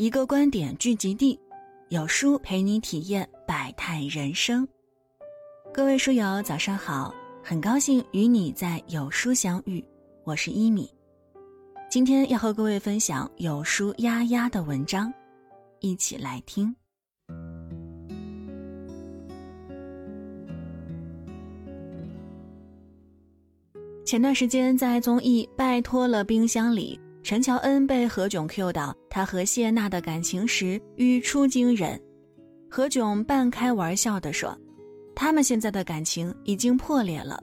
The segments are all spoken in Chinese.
一个观点聚集地，有书陪你体验百态人生。各位书友，早上好，很高兴与你在有书相遇，我是一米。今天要和各位分享有书丫丫的文章，一起来听。前段时间在综艺《拜托了冰箱》里。陈乔恩被何炅 Q 到他和谢娜的感情时，语出惊人。何炅半开玩笑地说：“他们现在的感情已经破裂了。”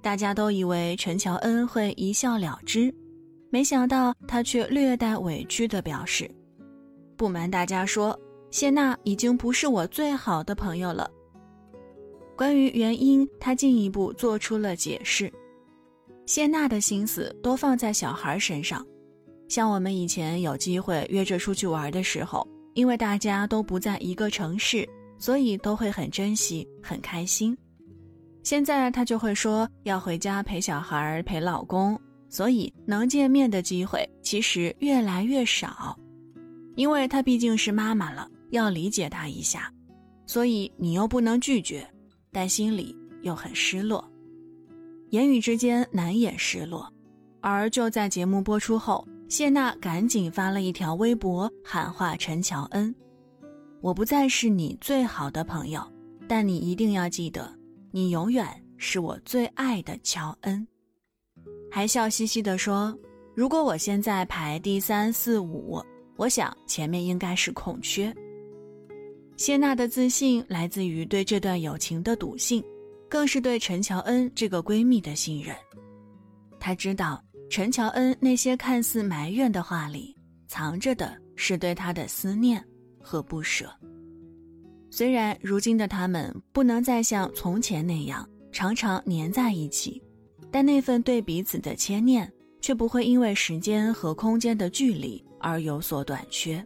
大家都以为陈乔恩会一笑了之，没想到他却略带委屈地表示：“不瞒大家说，谢娜已经不是我最好的朋友了。”关于原因，他进一步做出了解释。谢娜的心思都放在小孩身上，像我们以前有机会约着出去玩的时候，因为大家都不在一个城市，所以都会很珍惜、很开心。现在她就会说要回家陪小孩、陪老公，所以能见面的机会其实越来越少。因为她毕竟是妈妈了，要理解她一下，所以你又不能拒绝，但心里又很失落。言语之间难掩失落，而就在节目播出后，谢娜赶紧发了一条微博喊话陈乔恩：“我不再是你最好的朋友，但你一定要记得，你永远是我最爱的乔恩。”还笑嘻嘻地说：“如果我现在排第三四五，我想前面应该是空缺。”谢娜的自信来自于对这段友情的笃信。更是对陈乔恩这个闺蜜的信任，她知道陈乔恩那些看似埋怨的话里，藏着的是对她的思念和不舍。虽然如今的他们不能再像从前那样常常黏在一起，但那份对彼此的牵念却不会因为时间和空间的距离而有所短缺。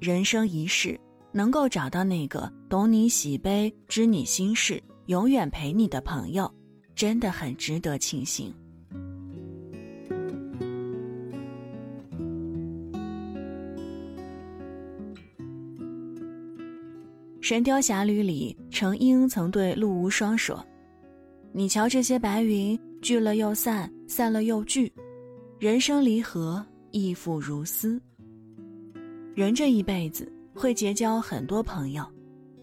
人生一世，能够找到那个懂你喜悲、知你心事。永远陪你的朋友，真的很值得庆幸。《神雕侠侣》里，程英曾对陆无双说：“你瞧这些白云，聚了又散，散了又聚，人生离合，亦复如斯。人这一辈子会结交很多朋友，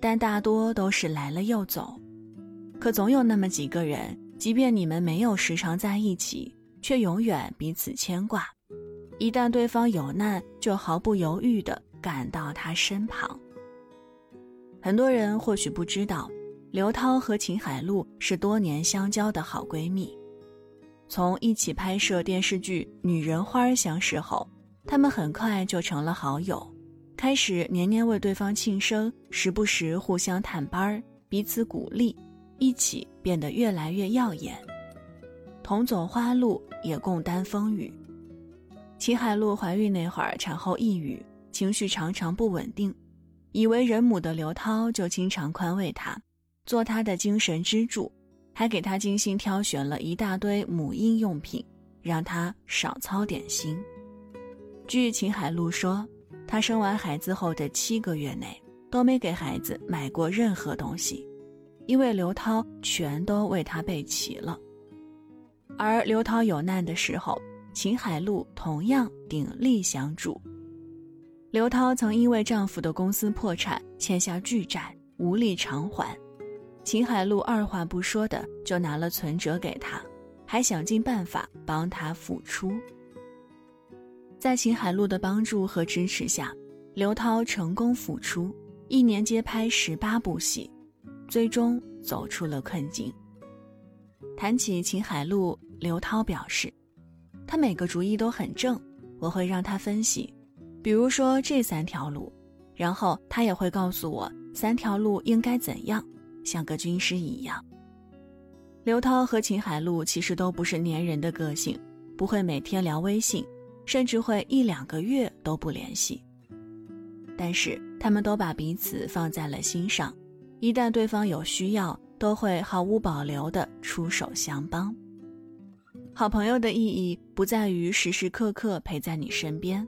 但大多都是来了又走。”可总有那么几个人，即便你们没有时常在一起，却永远彼此牵挂。一旦对方有难，就毫不犹豫地赶到他身旁。很多人或许不知道，刘涛和秦海璐是多年相交的好闺蜜。从一起拍摄电视剧《女人花》相识后，他们很快就成了好友，开始年年为对方庆生，时不时互相探班，彼此鼓励。一起变得越来越耀眼，同走花路也共担风雨。秦海璐怀孕那会儿产后抑郁，情绪常常不稳定，以为人母的刘涛就经常宽慰她，做她的精神支柱，还给她精心挑选了一大堆母婴用品，让她少操点心。据秦海璐说，她生完孩子后的七个月内都没给孩子买过任何东西。因为刘涛全都为他备齐了，而刘涛有难的时候，秦海璐同样鼎力相助。刘涛曾因为丈夫的公司破产，欠下巨债，无力偿还，秦海璐二话不说的就拿了存折给他，还想尽办法帮他付出。在秦海璐的帮助和支持下，刘涛成功复出，一年接拍十八部戏。最终走出了困境。谈起秦海璐，刘涛表示，他每个主意都很正，我会让他分析，比如说这三条路，然后他也会告诉我三条路应该怎样，像个军师一样。刘涛和秦海璐其实都不是粘人的个性，不会每天聊微信，甚至会一两个月都不联系，但是他们都把彼此放在了心上。一旦对方有需要，都会毫无保留地出手相帮。好朋友的意义不在于时时刻刻陪在你身边，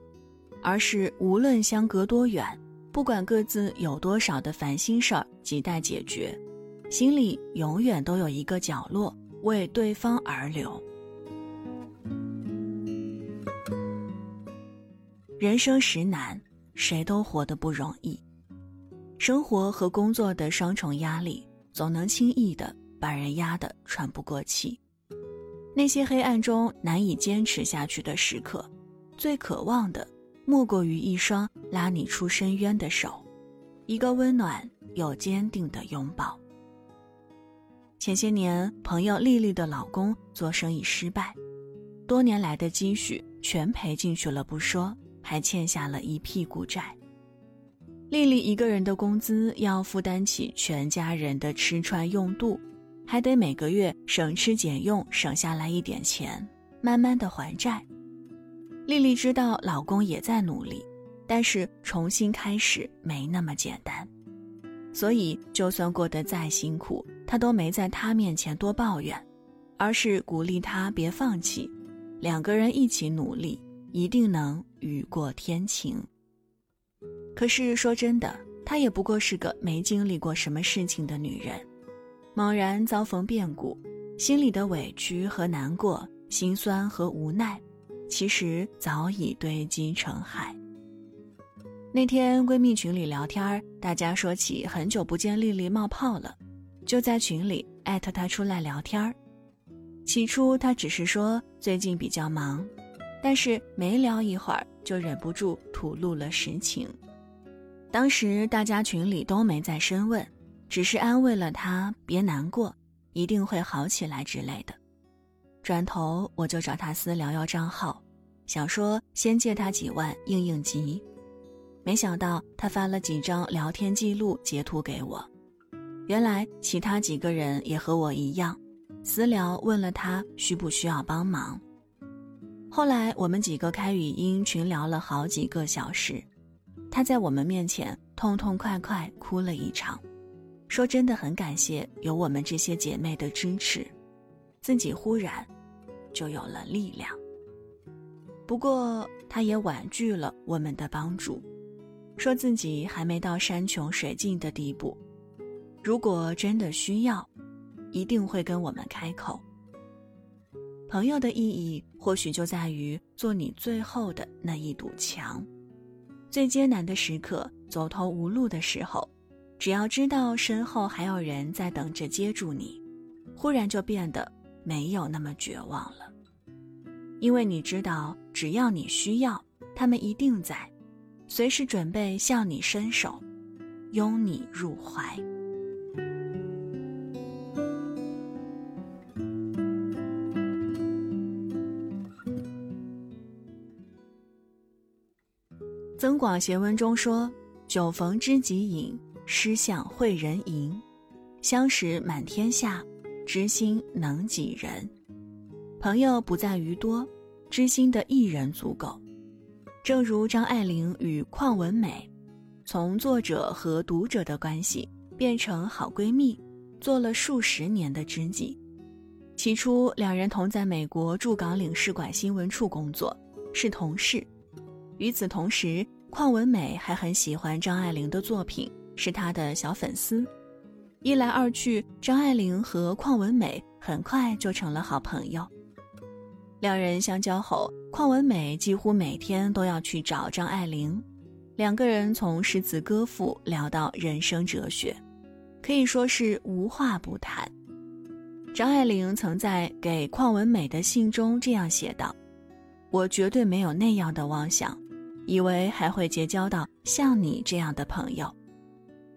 而是无论相隔多远，不管各自有多少的烦心事儿亟待解决，心里永远都有一个角落为对方而留。人生实难，谁都活得不容易。生活和工作的双重压力，总能轻易的把人压得喘不过气。那些黑暗中难以坚持下去的时刻，最渴望的，莫过于一双拉你出深渊的手，一个温暖又坚定的拥抱。前些年，朋友丽丽的老公做生意失败，多年来的积蓄全赔进去了不说。还欠下了一屁股债。丽丽一个人的工资要负担起全家人的吃穿用度，还得每个月省吃俭用省下来一点钱，慢慢的还债。丽丽知道老公也在努力，但是重新开始没那么简单，所以就算过得再辛苦，她都没在他面前多抱怨，而是鼓励他别放弃，两个人一起努力。一定能雨过天晴。可是说真的，她也不过是个没经历过什么事情的女人，猛然遭逢变故，心里的委屈和难过、心酸和无奈，其实早已堆积成海。那天闺蜜群里聊天，大家说起很久不见丽丽冒泡了，就在群里艾特她出来聊天。起初她只是说最近比较忙。但是没聊一会儿，就忍不住吐露了实情。当时大家群里都没再深问，只是安慰了他别难过，一定会好起来之类的。转头我就找他私聊要账号，想说先借他几万应应急。没想到他发了几张聊天记录截图给我，原来其他几个人也和我一样，私聊问了他需不需要帮忙。后来我们几个开语音群聊了好几个小时，他在我们面前痛痛快快哭了一场，说真的很感谢有我们这些姐妹的支持，自己忽然就有了力量。不过他也婉拒了我们的帮助，说自己还没到山穷水尽的地步，如果真的需要，一定会跟我们开口。朋友的意义或许就在于做你最后的那一堵墙，最艰难的时刻、走投无路的时候，只要知道身后还有人在等着接住你，忽然就变得没有那么绝望了。因为你知道，只要你需要，他们一定在，随时准备向你伸手，拥你入怀。广贤文中说：“酒逢知己饮，诗向会人吟。相识满天下，知心能几人？朋友不在于多，知心的一人足够。正如张爱玲与邝文美，从作者和读者的关系变成好闺蜜，做了数十年的知己。起初，两人同在美国驻港领事馆新闻处工作，是同事。”与此同时，邝文美还很喜欢张爱玲的作品，是她的小粉丝。一来二去，张爱玲和邝文美很快就成了好朋友。两人相交后，邝文美几乎每天都要去找张爱玲，两个人从诗词歌赋聊到人生哲学，可以说是无话不谈。张爱玲曾在给邝文美的信中这样写道：“我绝对没有那样的妄想。”以为还会结交到像你这样的朋友，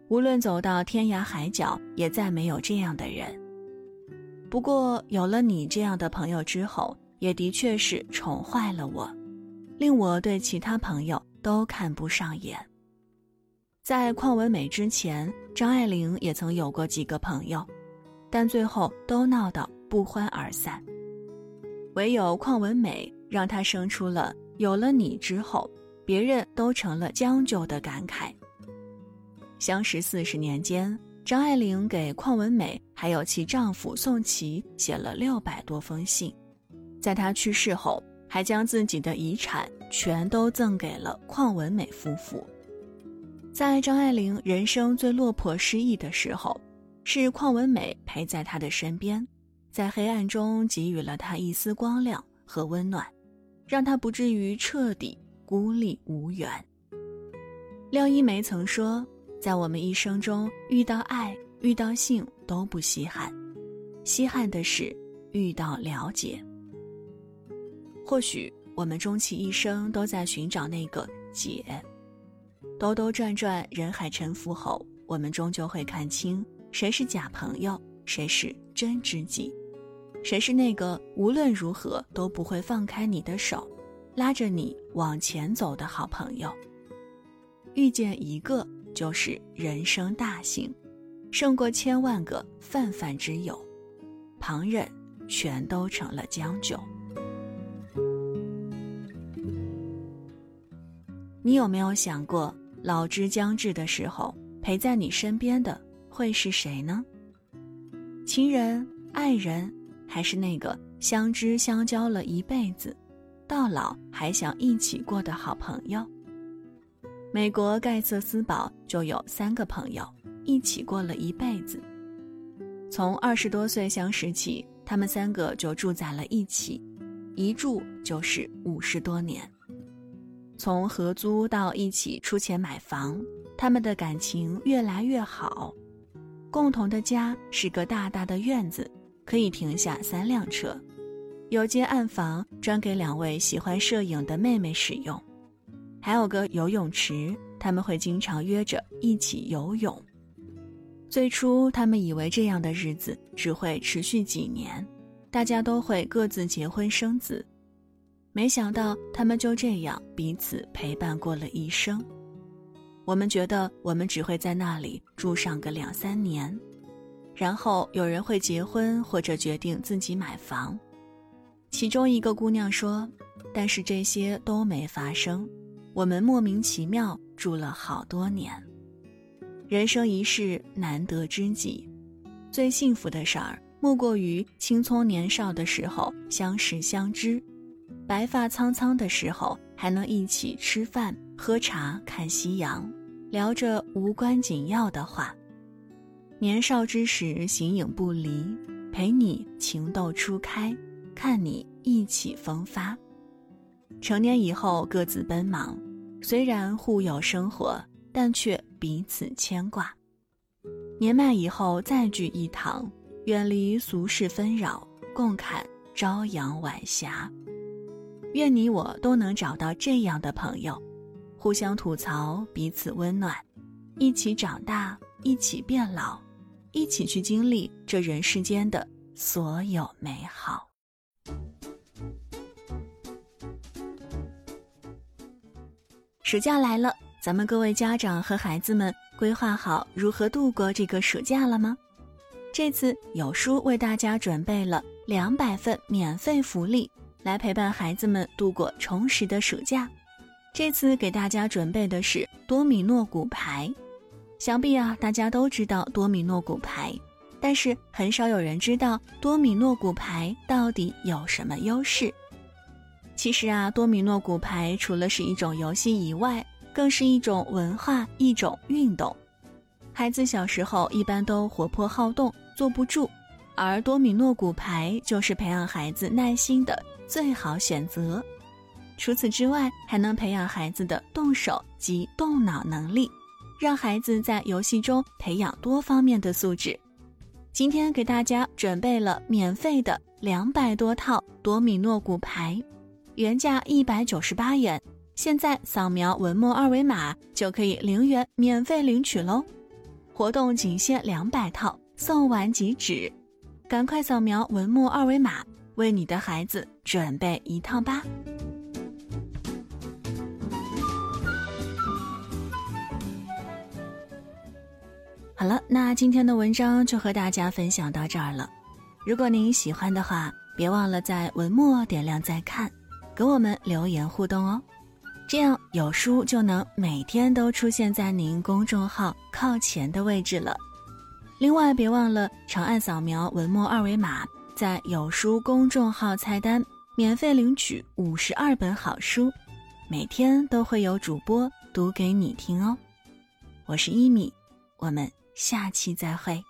无论走到天涯海角，也再没有这样的人。不过有了你这样的朋友之后，也的确是宠坏了我，令我对其他朋友都看不上眼。在邝文美之前，张爱玲也曾有过几个朋友，但最后都闹得不欢而散。唯有邝文美，让她生出了有了你之后。别人都成了将就的感慨。相识四十年间，张爱玲给邝文美还有其丈夫宋琦写了六百多封信。在她去世后，还将自己的遗产全都赠给了邝文美夫妇。在张爱玲人生最落魄失意的时候，是邝文美陪在她的身边，在黑暗中给予了她一丝光亮和温暖，让她不至于彻底孤立无援。廖一梅曾说：“在我们一生中，遇到爱、遇到性都不稀罕，稀罕的是遇到了解。”或许我们终其一生都在寻找那个解。兜兜转转，人海沉浮后，我们终究会看清谁是假朋友，谁是真知己，谁是那个无论如何都不会放开你的手，拉着你往前走的好朋友。遇见一个就是人生大幸，胜过千万个泛泛之友，旁人全都成了将就。你有没有想过，老之将至的时候，陪在你身边的会是谁呢？亲人、爱人，还是那个相知相交了一辈子，到老还想一起过的好朋友？美国盖瑟斯堡就有三个朋友，一起过了一辈子。从二十多岁相识起，他们三个就住在了一起，一住就是五十多年。从合租到一起出钱买房，他们的感情越来越好。共同的家是个大大的院子，可以停下三辆车，有间暗房专给两位喜欢摄影的妹妹使用，还有个游泳池，他们会经常约着一起游泳。最初，他们以为这样的日子只会持续几年，大家都会各自结婚生子。没想到他们就这样彼此陪伴过了一生。我们觉得我们只会在那里住上个两三年，然后有人会结婚或者决定自己买房。其中一个姑娘说：“但是这些都没发生，我们莫名其妙住了好多年。人生一世，难得知己，最幸福的事儿莫过于青葱年少的时候相识相知。”白发苍苍的时候，还能一起吃饭、喝茶、看夕阳，聊着无关紧要的话。年少之时，形影不离，陪你情窦初开，看你意气风发。成年以后，各自奔忙，虽然互有生活，但却彼此牵挂。年迈以后，再聚一堂，远离俗世纷扰，共看朝阳晚霞。愿你我都能找到这样的朋友，互相吐槽，彼此温暖，一起长大，一起变老，一起去经历这人世间的所有美好。暑假来了，咱们各位家长和孩子们规划好如何度过这个暑假了吗？这次有书为大家准备了两百份免费福利。来陪伴孩子们度过充实的暑假。这次给大家准备的是多米诺骨牌。想必啊，大家都知道多米诺骨牌，但是很少有人知道多米诺骨牌到底有什么优势。其实啊，多米诺骨牌除了是一种游戏以外，更是一种文化，一种运动。孩子小时候一般都活泼好动，坐不住，而多米诺骨牌就是培养孩子耐心的。最好选择。除此之外，还能培养孩子的动手及动脑能力，让孩子在游戏中培养多方面的素质。今天给大家准备了免费的两百多套多米诺骨牌，原价一百九十八元，现在扫描文末二维码就可以零元免费领取喽。活动仅限两百套，送完即止，赶快扫描文末二维码。为你的孩子准备一套吧。好了，那今天的文章就和大家分享到这儿了。如果您喜欢的话，别忘了在文末点亮再看，给我们留言互动哦。这样有书就能每天都出现在您公众号靠前的位置了。另外，别忘了长按扫描文末二维码。在有书公众号菜单免费领取五十二本好书，每天都会有主播读给你听哦。我是一米，我们下期再会。